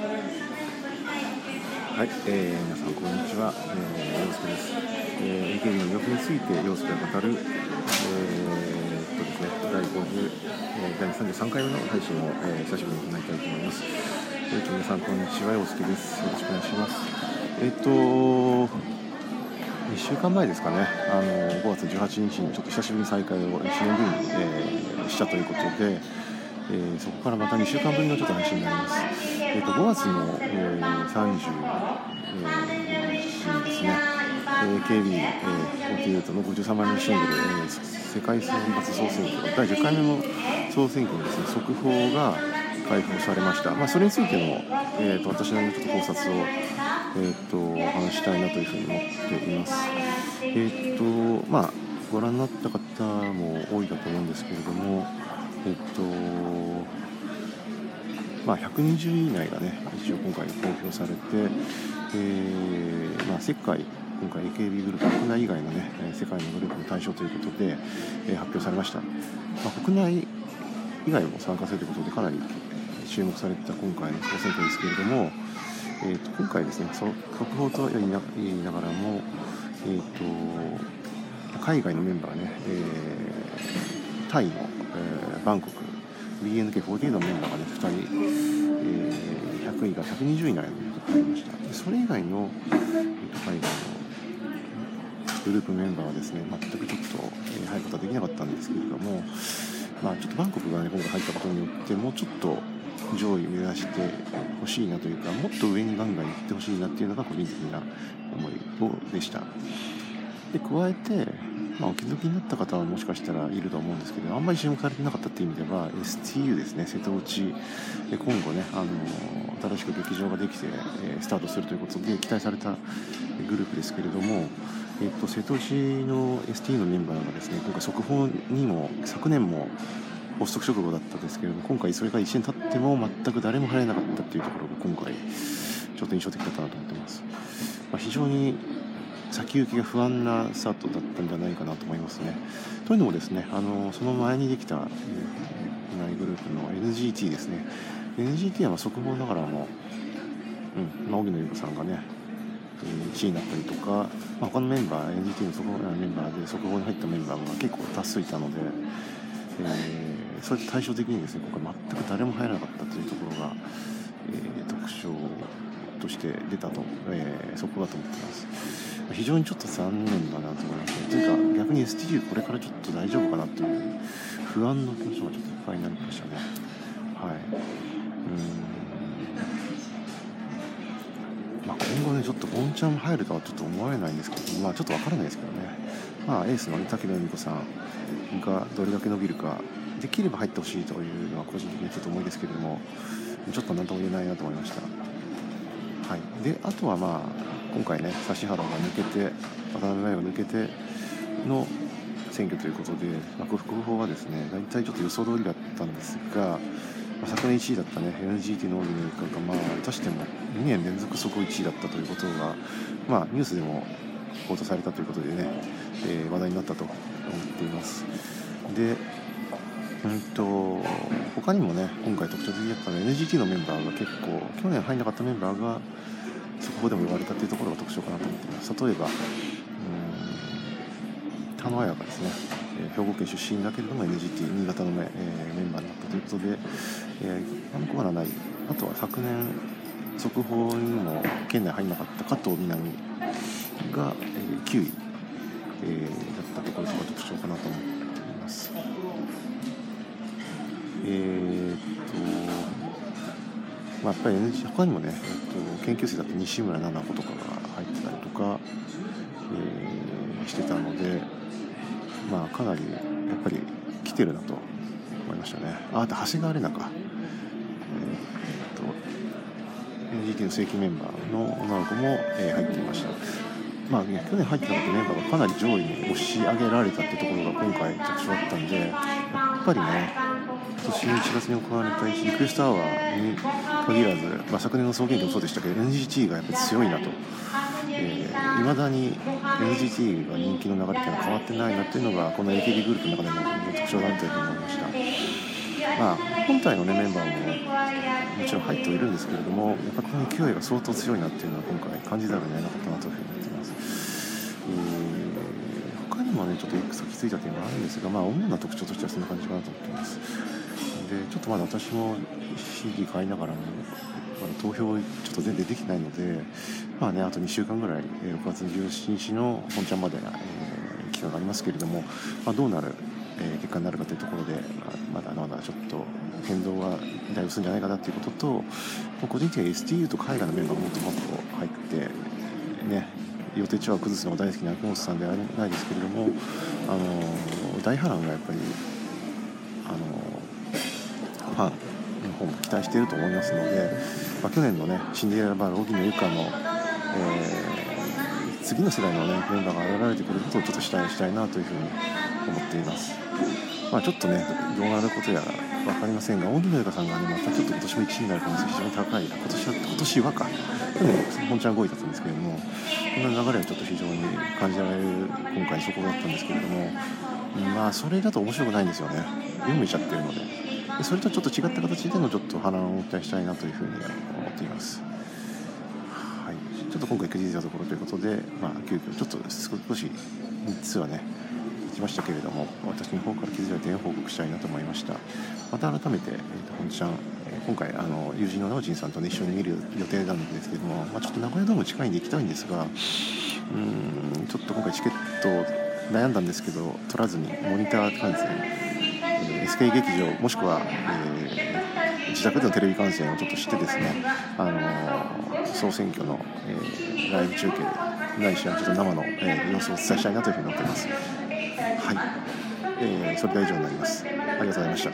はい、えー、皆さんこんにちは、えー、陽介です。えー、AKB の魅力について陽介が語る、えー、っとですね、第50、えー、第33回目の配信を、えー、久しぶりに行いたいと思います。えー、皆さんこんにちは、陽介です。よろしくお願いします。えー、っと2週間前ですかね、あの5月18日にちょっと久しぶりに再会を1年ぶりに、えー、したということで、えー、そこからまた2週間ぶりのちょっと配信になります。えーと、5月の、えー、30、えー、日ですね、えー、KB48 の53枚目のシングル、えー、世界選抜総選挙第10回目の総選挙のですね速報が開放されました、まあ、それについての、えーと、私なりのちょっと考察を、えーと、お話したいなというふうに思っています。えーとまあ、ご覧になった方も多いかと思うんですけれども、えっ、とまあ、120位以内がね一応今回公表されて、えーまあ、世界今回 AKB グループ国内以外のね世界のグループの対象ということで、えー、発表されました、まあ、国内以外も参加するということでかなり注目されてた今回の総選挙ですけれども、えー、と今回ですね速報とは言いながらも、えーと、海外のメンバーね、えー、タイの、えー、バンコク BNK48 のメンバーがね2人、えー、100位が120位以内に入りました。でそれ以外の、えー、と海外のグループメンバーはですね全くちょっと、え、入ることはできなかったんですけれども、まあ、ちょっとバンコクがね今回入ったことによってもうちょっと上位目指してほしいなというかもっと上にガンガン行ってほしいなっていうのが個人的な思いでしたで加えてまあ、お気づきになった方はもしかしたらいると思うんですけどあんまり注目されてなかったっていう意味では STU ですね瀬戸内で今後ねあの新しく劇場ができて、えスタートするということで期待されたグループですけれども、えっと、瀬戸内の STU のメンバーがですね今回速報にも昨年も発足直後だったんですけれども今回それが1年経っても全く誰も入れなかったっていうところが今回ちょっと印象的だったなと思ってます。まあ、非常に先行きが不安なスタートだったんじゃないかなと思いますね。というのもですねあのその前にできた、えー、グループの NGT ですね NGT はま速報ながらも、うんまあ、荻野由子さんがね1位になったりとか、まあ、他のメンバー NGT の速報メンバーで速報に入ったメンバーが結構多数いたので、えー、それと対照的にですね今回全く誰も入らなかったというところが、えー、特徴として出たと、えー、そこだと思ってます。非常にちょっと残念だなと思いますね。というか逆に STU これからちょっと大丈夫かなという不安の気持ちがちょっといっぱいになりましたね。はい。うん。まあ、今後ねちょっとボンちゃん入るとはちょっと思えないんですけど、まあちょっとわからないですけどね。まあエースの竹野由美子さんがどれだけ伸びるか。できれば入ってほしいというのは個人的にちょっと思いですけれどもちょっと何とも言えないなと思いました。はい、であとはまあ今回ね指原が抜けて渡辺真由が抜けての選挙ということで、まあ、国法はですね大体ちょっと予想通りだったんですが、まあ、昨年1位だったね NGT の大泉君がまあ出しても2年連続そこ1位だったということが、まあ、ニュースでも報道されたということでね、えー、話題になったと思っています。でうんと他にもね今回特徴的だったのは NGT のメンバーが結構去年入んなかったメンバーがそこでも言われたというところが特徴かなと思っています例えば田野彩がですね、え、兵庫県出身だけれども NGT 新潟のメ,、えー、メンバーになったということで、えー、あの子はないあとは昨年速報にも県内入らなかった加藤みなみが、えー、9位、えー、だったところが特徴かなと思っています。まあ、やっぱり NG 他にもね、えっと、研究生だって西村菜々子とかが入ってたりとか、えー、してたので、まあ、かなりやっぱり来てるなと思いましたね。あ、あと長谷川玲奈か。えー、っと NGT の正規メンバーの女の子も、えー、入っていました。まあ、ね、去年入ってなかったメンバーがかなり上位に押し上げられたってところが今回特徴だったんでやっぱりね今年1月に行われたリクエストアワーに限らず、まあ、昨年の総研でもそうでしたけど NGT がやっぱり強いなと。えー、未だに NGT が人気の流れっていうのは変わってないなっていうのがこの AKB グループの中での特徴だというふうに思いました。まあ、本体の、ね、メンバーももちろん入ってはいるんですけれどもやっぱこの勢いが相当強いなっていうのは今回感じざるを得なかったなというふうに思っています、え、他にもねちょっといくつか気づいた点があるんですがまあ主な特徴としてはそんな感じかなと思っていますでちょっとまだ私も CD 買いながらもまだ投票ちょっと全然できないのでまあねあと2週間ぐらい6月17日の本ちゃんまで、えー、期間がありますけれども、まあ、どうなるえ結果になるかというところで、ままだまだちょっと変動がだいぶするんじゃないかなということと個人的には STU と海外のメンバーがもっともっと入ってね予定調和崩すのが大好きな秋元さんではないですけれどもあの大波乱がやっぱりファンの方も期待していると思いますので、まあ、去年のねシンデレラバー荻野由香の、えー、次の世代の、ね、メンバーが現れてくることをちょっと期待したいなというふうに思っています。まあ、ちょっとね、どうなることやら分かりませんが、大木のゆかさんがね、またちょっと今年も1位になる可能性非常に高い、今年は今年はか、去年、本ちゃん5位だったんですけれども、こんな流れはちょっと非常に感じられる今回、そこだったんですけれども、まあ、それだと面白くないんですよね、読めちゃってるの、で。それとちょっと違った形でのちょっと波乱を期待したいなというふうに思っています。はい、ちょっと今回、くじいたところということで、まあ、急遽ちょっと少し3つはね行、きましたけれども私の方から気づいた点を報告したいなと思いましたまた改めて、えーと、本ちゃん、えー、今回あの友人の直人さんと、ね、一緒に見る予定なんですけども、まあ、ちょっと名古屋ドーム近いんで行きたいんですがうんちょっと今回チケット悩んだんですけど取らずにモニター観戦、SK 劇場もしくは、えー、自宅でのテレビ観戦をちょっとしてですね、あのー、総選挙の、えー、ライブ中継ないしはちょっと生の、えー、様子をお伝えしたいなというふうに思っています。はい、えー、それでは以上になります。ありがとうございました。